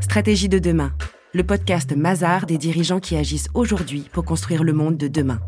Stratégie de demain, le podcast Mazar des dirigeants qui agissent aujourd'hui pour construire le monde de demain.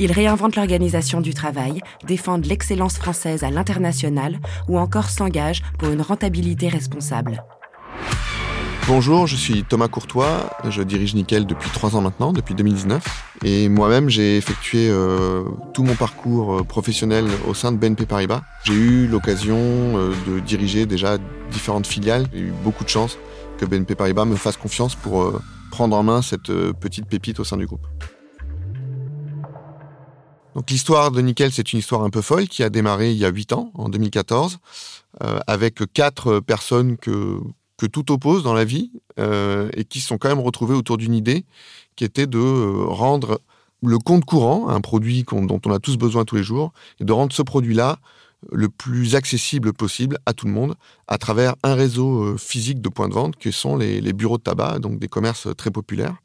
Ils réinventent l'organisation du travail, défendent l'excellence française à l'international ou encore s'engagent pour une rentabilité responsable. Bonjour, je suis Thomas Courtois, je dirige Nickel depuis trois ans maintenant, depuis 2019. Et moi-même, j'ai effectué euh, tout mon parcours euh, professionnel au sein de BNP Paribas. J'ai eu l'occasion euh, de diriger déjà différentes filiales. J'ai eu beaucoup de chance que BNP Paribas me fasse confiance pour prendre en main cette petite pépite au sein du groupe. Donc l'histoire de Nickel, c'est une histoire un peu folle qui a démarré il y a huit ans, en 2014, avec quatre personnes que tout oppose dans la vie euh, et qui sont quand même retrouvés autour d'une idée qui était de euh, rendre le compte courant, un produit dont on a tous besoin tous les jours, et de rendre ce produit-là le plus accessible possible à tout le monde à travers un réseau euh, physique de points de vente qui sont les, bureaux de tabac, donc des commerces très populaires.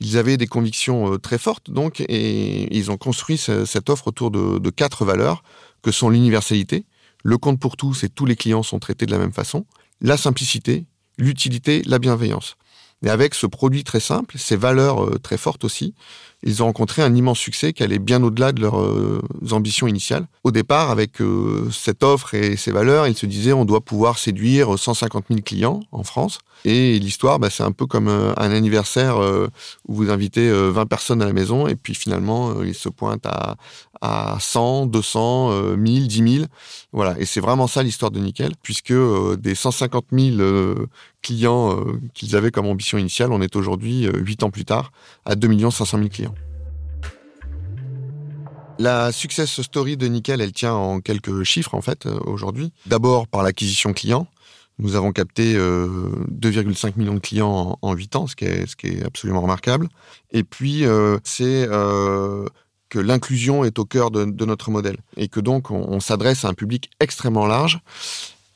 Ils avaient des convictions très fortes, donc, et ils ont construit cette offre autour de, de quatre valeurs que sont l'universalité, le compte pour tous et tous les clients sont traités de la même façon, la simplicité, l'utilité, la bienveillance. Et avec ce produit très simple, ces valeurs euh, très fortes aussi, ils ont rencontré un immense succès qui allait bien au-delà de leurs euh, ambitions initiales. Au départ, avec euh, cette offre et ces valeurs, ils se disaient on doit pouvoir séduire 150 000 clients en France. Et l'histoire, bah, c'est un peu comme un anniversaire où vous invitez 20 personnes à la maison et puis finalement, ils se pointent à, à 100, 200, 1000, 10 000. Voilà. Et c'est vraiment ça l'histoire de Nickel, puisque des 150 000 clients qu'ils avaient comme ambition initiale, on est aujourd'hui, 8 ans plus tard, à 2 500 000 clients. La success story de Nickel, elle tient en quelques chiffres en fait euh, aujourd'hui. D'abord par l'acquisition client. Nous avons capté 2,5 euh, millions de clients en, 8 ans, ce qui, est, ce qui est absolument remarquable. Et puis, euh, c'est que l'inclusion est au cœur de, notre modèle et que donc on, s'adresse à un public extrêmement large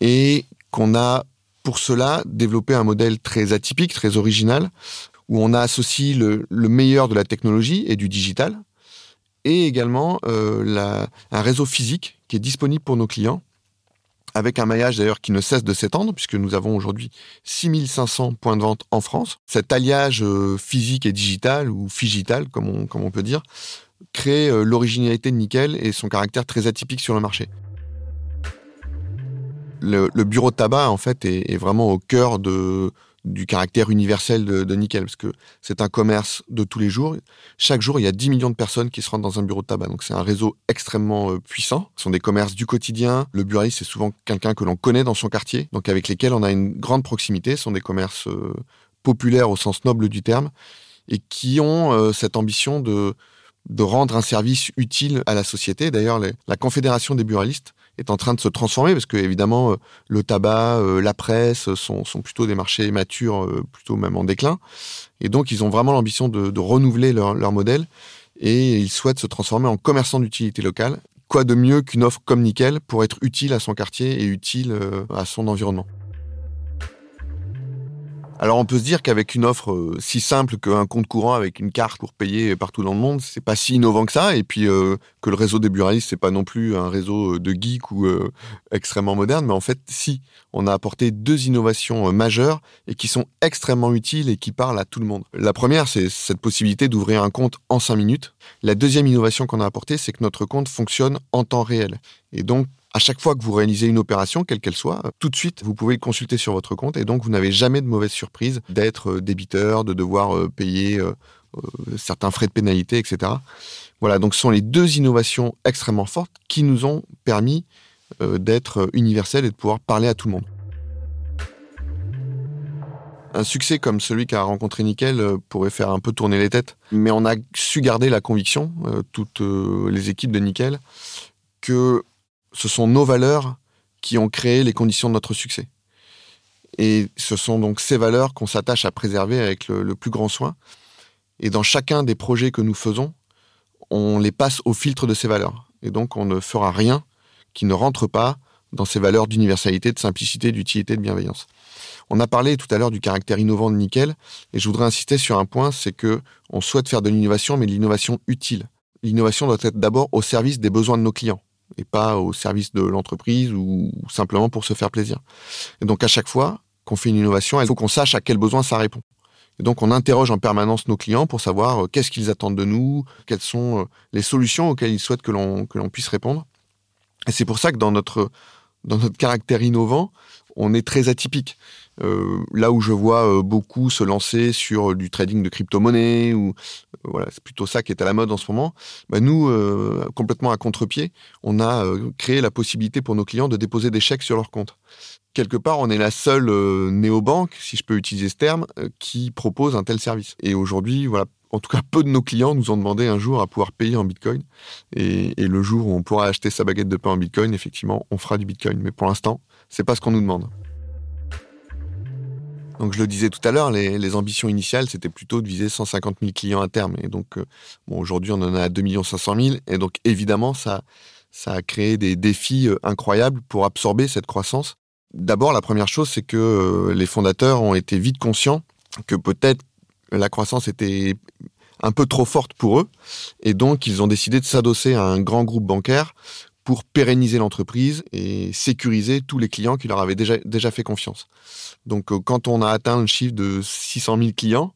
et qu'on a pour cela développé un modèle très atypique, très original, où on a associé le, meilleur de la technologie et du digital, et également euh, un réseau physique qui est disponible pour nos clients, avec un maillage d'ailleurs qui ne cesse de s'étendre, puisque nous avons aujourd'hui 6500 points de vente en France. Cet alliage euh, physique et digital, ou figital, comme on, comme on peut dire, crée euh, l'originalité de Nickel et son caractère très atypique sur le marché. Le, bureau de tabac, en fait, est vraiment au cœur du caractère universel de, Nickel, parce que c'est un commerce de tous les jours. Chaque jour, il y a 10 millions de personnes qui se rendent dans un bureau de tabac. Donc c'est un réseau extrêmement euh, puissant. Ce sont des commerces du quotidien. Le buraliste, c'est souvent quelqu'un que l'on connaît dans son quartier, donc avec lesquels on a une grande proximité. Ce sont des commerces euh, populaires au sens noble du terme, et qui ont cette ambition de, de rendre un service utile à la société. D'ailleurs, la Confédération des buralistes est en train de se transformer parce que évidemment euh, le tabac, euh, la presse sont, plutôt des marchés matures, euh, plutôt même en déclin. Et donc ils ont vraiment l'ambition de, renouveler leur, leur, modèle et ils souhaitent se transformer en commerçant d'utilité locale. Quoi de mieux qu'une offre comme Nickel pour être utile à son quartier et utile à son environnement? Alors on peut se dire qu'avec une offre euh, si simple qu'un compte courant avec une carte pour payer partout dans le monde, c'est pas si innovant que ça. Et puis euh, que le réseau des buralistes, c'est pas non plus un réseau euh, de geeks ou extrêmement moderne. Mais en fait, si on a apporté deux innovations majeures et qui sont extrêmement utiles et qui parlent à tout le monde. La première, c'est cette possibilité d'ouvrir un compte en cinq minutes. La deuxième innovation qu'on a apportée, c'est que notre compte fonctionne en temps réel. Et donc à chaque fois que vous réalisez une opération, quelle qu'elle soit, tout de suite, vous pouvez le consulter sur votre compte et donc vous n'avez jamais de mauvaise surprise d'être euh, débiteur, de devoir euh, payer euh, certains frais de pénalité, etc. Voilà, donc ce sont les deux innovations extrêmement fortes qui nous ont permis d'être universels et de pouvoir parler à tout le monde. Un succès comme celui qu'a rencontré Nickel pourrait faire un peu tourner les têtes, mais on a su garder la conviction, toutes les équipes de Nickel, que ce sont nos valeurs qui ont créé les conditions de notre succès. Et ce sont donc ces valeurs qu'on s'attache à préserver avec le, plus grand soin. Et dans chacun des projets que nous faisons, on les passe au filtre de ces valeurs. Et donc on ne fera rien qui ne rentre pas dans ces valeurs d'universalité, de simplicité, d'utilité, de bienveillance. On a parlé tout à l'heure du caractère innovant de Nickel, et je voudrais insister sur un point, c'est que on souhaite faire de l'innovation, mais de l'innovation utile. L'innovation doit être d'abord au service des besoins de nos clients et pas au service de l'entreprise ou simplement pour se faire plaisir. Et donc à chaque fois, qu'on fait une innovation, il faut qu'on sache à quel besoin ça répond. Et donc, on interroge en permanence nos clients pour savoir euh, qu'est-ce qu'ils attendent de nous, quelles sont euh, les solutions auxquelles ils souhaitent que l'on que l'on puisse répondre. Et c'est pour ça que dans notre dans notre caractère innovant, on est très atypique. Euh, là où je vois euh, beaucoup se lancer sur du trading de crypto-monnaie, euh, voilà, c'est plutôt ça qui est à la mode en ce moment. Bah nous, complètement à contre-pied, on a créé la possibilité pour nos clients de déposer des chèques sur leur compte. Quelque part, on est la seule néobanque, si je peux utiliser ce terme, qui propose un tel service. Et aujourd'hui, voilà, en tout cas, peu de nos clients nous ont demandé un jour à pouvoir payer en Bitcoin. Et, le jour où on pourra acheter sa baguette de pain en Bitcoin, effectivement, on fera du Bitcoin. Mais pour l'instant, c'est pas ce qu'on nous demande. Donc je le disais tout à l'heure, les, ambitions initiales, c'était plutôt de viser 150 000 clients à terme. Et donc, euh, bon, aujourd'hui, on en a 2 500 000. Et donc, évidemment, ça, ça a créé des défis euh, incroyables pour absorber cette croissance. D'abord, la première chose, c'est que euh, les fondateurs ont été vite conscients que peut-être la croissance était un peu trop forte pour eux. Et donc, ils ont décidé de s'adosser à un grand groupe bancaire pour pérenniser l'entreprise et sécuriser tous les clients qui leur avaient déjà, fait confiance. Donc euh, quand on a atteint le chiffre de 600 000 clients,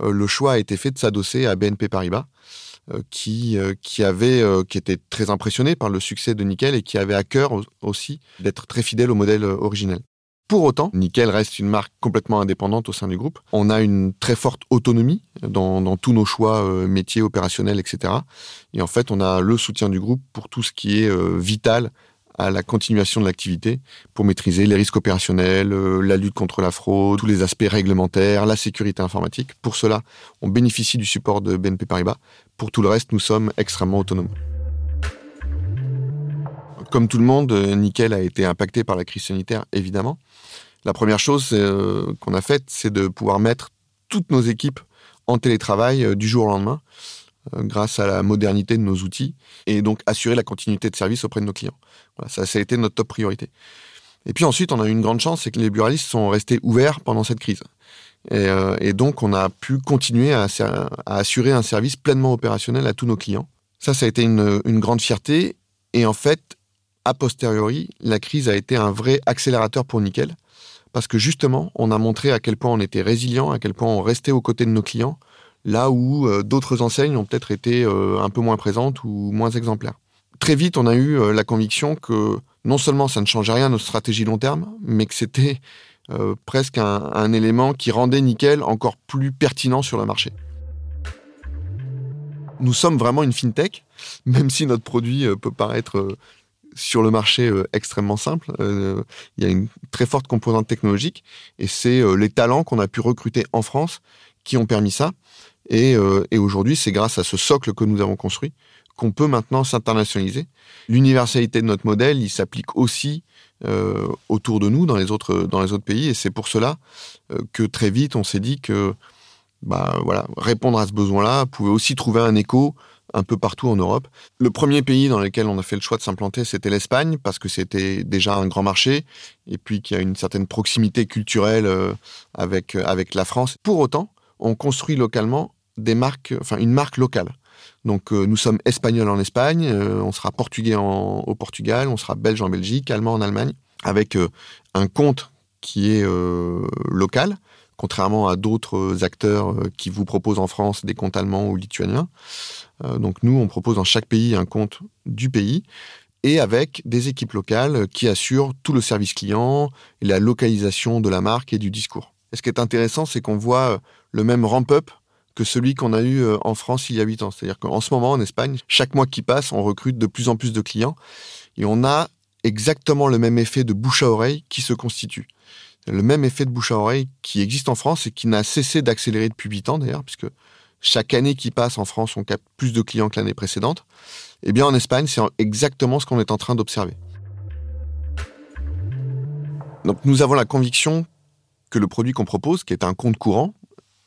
euh, le choix a été fait de s'adosser à BNP Paribas, euh, qui, qui était très impressionné par le succès de Nickel et qui avait à cœur aussi d'être très fidèle au modèle originel. Pour autant, Nickel reste une marque complètement indépendante au sein du groupe. On a une très forte autonomie dans, tous nos choix euh, métiers, opérationnels, etc. Et en fait, on a le soutien du groupe pour tout ce qui est euh, vital à la continuation de l'activité, pour maîtriser les risques opérationnels, euh, la lutte contre la fraude, tous les aspects réglementaires, la sécurité informatique. Pour cela, on bénéficie du support de BNP Paribas. Pour tout le reste, nous sommes extrêmement autonomes. Comme tout le monde, Nickel a été impacté par la crise sanitaire, évidemment. La première chose euh, qu'on a faite, c'est de pouvoir mettre toutes nos équipes en télétravail euh, du jour au lendemain, euh, grâce à la modernité de nos outils, et donc assurer la continuité de service auprès de nos clients. Ça, ça a été notre top priorité. Et puis ensuite, on a eu une grande chance, c'est que les buralistes sont restés ouverts pendant cette crise. Et, donc, on a pu continuer à, assurer un service pleinement opérationnel à tous nos clients. Ça, ça a été une grande fierté. Et en fait, a posteriori, la crise a été un vrai accélérateur pour Nickel parce que justement, on a montré à quel point on était résilient, à quel point on restait aux côtés de nos clients, là où euh, d'autres enseignes ont peut-être été euh, un peu moins présentes ou moins exemplaires. Très vite, on a eu euh, la conviction que non seulement ça ne changeait rien à notre stratégie long terme, mais que c'était presque un, élément qui rendait Nickel encore plus pertinent sur le marché. Nous sommes vraiment une fintech, même si notre produit peut paraître sur le marché euh, extrêmement simple. Euh, il y a une très forte composante technologique et c'est euh, les talents qu'on a pu recruter en France qui ont permis ça. Et, aujourd'hui, c'est grâce à ce socle que nous avons construit qu'on peut maintenant s'internationaliser. L'universalité de notre modèle, il s'applique aussi autour de nous, dans les autres, dans les autres pays. Et c'est pour cela que très vite, on s'est dit que bah, voilà, répondre à ce besoin-là pouvait aussi trouver un écho un peu partout en Europe. Le premier pays dans lequel on a fait le choix de s'implanter, c'était l'Espagne, parce que c'était déjà un grand marché, et puis qu'il y a une certaine proximité culturelle euh, avec, euh, avec la France. Pour autant, on construit localement des marques, enfin une marque locale. Donc euh, nous sommes espagnols en Espagne, on sera portugais au Portugal, on sera belge en Belgique, allemand en Allemagne, avec un compte qui est local, contrairement à d'autres acteurs qui vous proposent en France des comptes allemands ou lituaniens. Euh, donc nous, on propose dans chaque pays un compte du pays et avec des équipes locales qui assurent tout le service client la localisation de la marque et du discours. Et ce qui est intéressant, c'est qu'on voit euh, le même ramp-up que celui qu'on a eu euh, en France il y a 8 ans. C'est-à-dire qu'en ce moment, en Espagne, chaque mois qui passe, on recrute de plus en plus de clients et on a exactement le même effet de bouche à oreille qui se constitue. Le même effet de bouche à oreille qui existe en France et qui n'a cessé d'accélérer depuis 8 ans d'ailleurs, puisque chaque année qui passe en France, on capte plus de clients que l'année précédente. Eh bien, en Espagne, c'est exactement ce qu'on est en train d'observer. Donc, nous avons la conviction que le produit qu'on propose, qui est un compte courant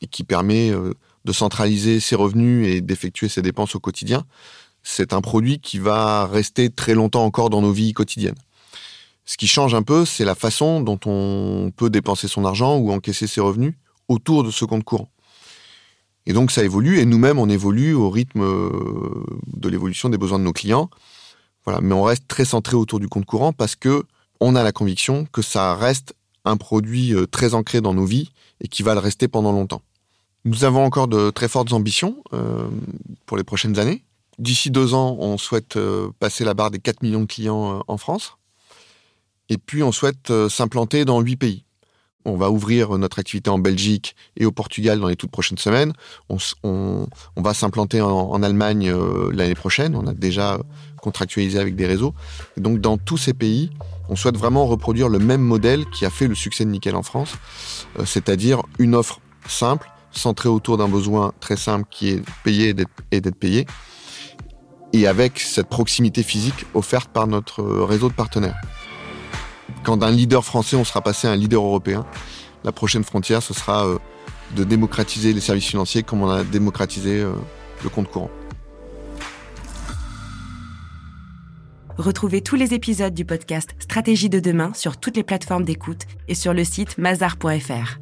et qui permet euh, de centraliser ses revenus et d'effectuer ses dépenses au quotidien, c'est un produit qui va rester très longtemps encore dans nos vies quotidiennes. Ce qui change un peu, c'est la façon dont on peut dépenser son argent ou encaisser ses revenus autour de ce compte courant. Et donc ça évolue et nous-mêmes on évolue au rythme euh, de l'évolution des besoins de nos clients. Voilà, mais on reste très centré autour du compte courant parce que on a la conviction que ça reste un produit euh, très ancré dans nos vies et qui va le rester pendant longtemps. Nous avons encore de très fortes ambitions euh, pour les prochaines années. D'ici deux ans, on souhaite passer la barre des 4 millions de clients en France. Et puis, on souhaite s'implanter dans huit pays. On va ouvrir notre activité en Belgique et au Portugal dans les toutes prochaines semaines. On, va s'implanter en, Allemagne l'année prochaine. On a déjà contractualisé avec des réseaux. Donc, dans tous ces pays, on souhaite vraiment reproduire le même modèle qui a fait le succès de Nickel en France, euh, c'est-à-dire une offre simple, centrée autour d'un besoin très simple qui est payer et d'être payé, et avec cette proximité physique offerte par notre réseau de partenaires. Quand d'un leader français, on sera passé à un leader européen, la prochaine frontière, ce sera euh, de démocratiser les services financiers comme on a démocratisé euh, le compte courant. Retrouvez tous les épisodes du podcast Stratégie de demain sur toutes les plateformes d'écoute et sur le site mazar.fr.